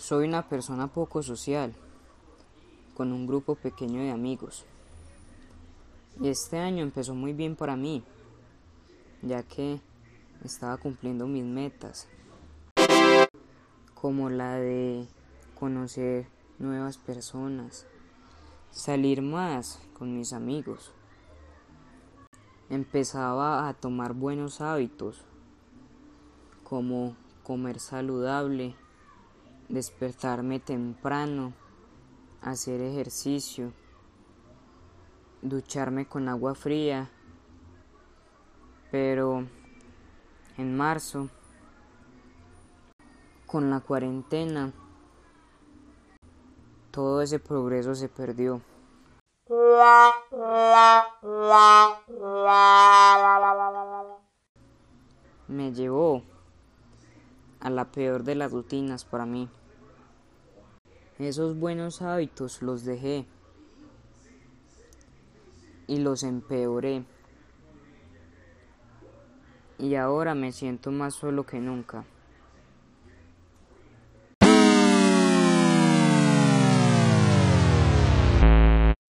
Soy una persona poco social, con un grupo pequeño de amigos. Y este año empezó muy bien para mí, ya que estaba cumpliendo mis metas, como la de conocer nuevas personas, salir más con mis amigos. Empezaba a tomar buenos hábitos, como comer saludable, despertarme temprano, hacer ejercicio, ducharme con agua fría, pero en marzo, con la cuarentena, todo ese progreso se perdió. Me llevó a la peor de las rutinas para mí. Esos buenos hábitos los dejé y los empeoré. Y ahora me siento más solo que nunca.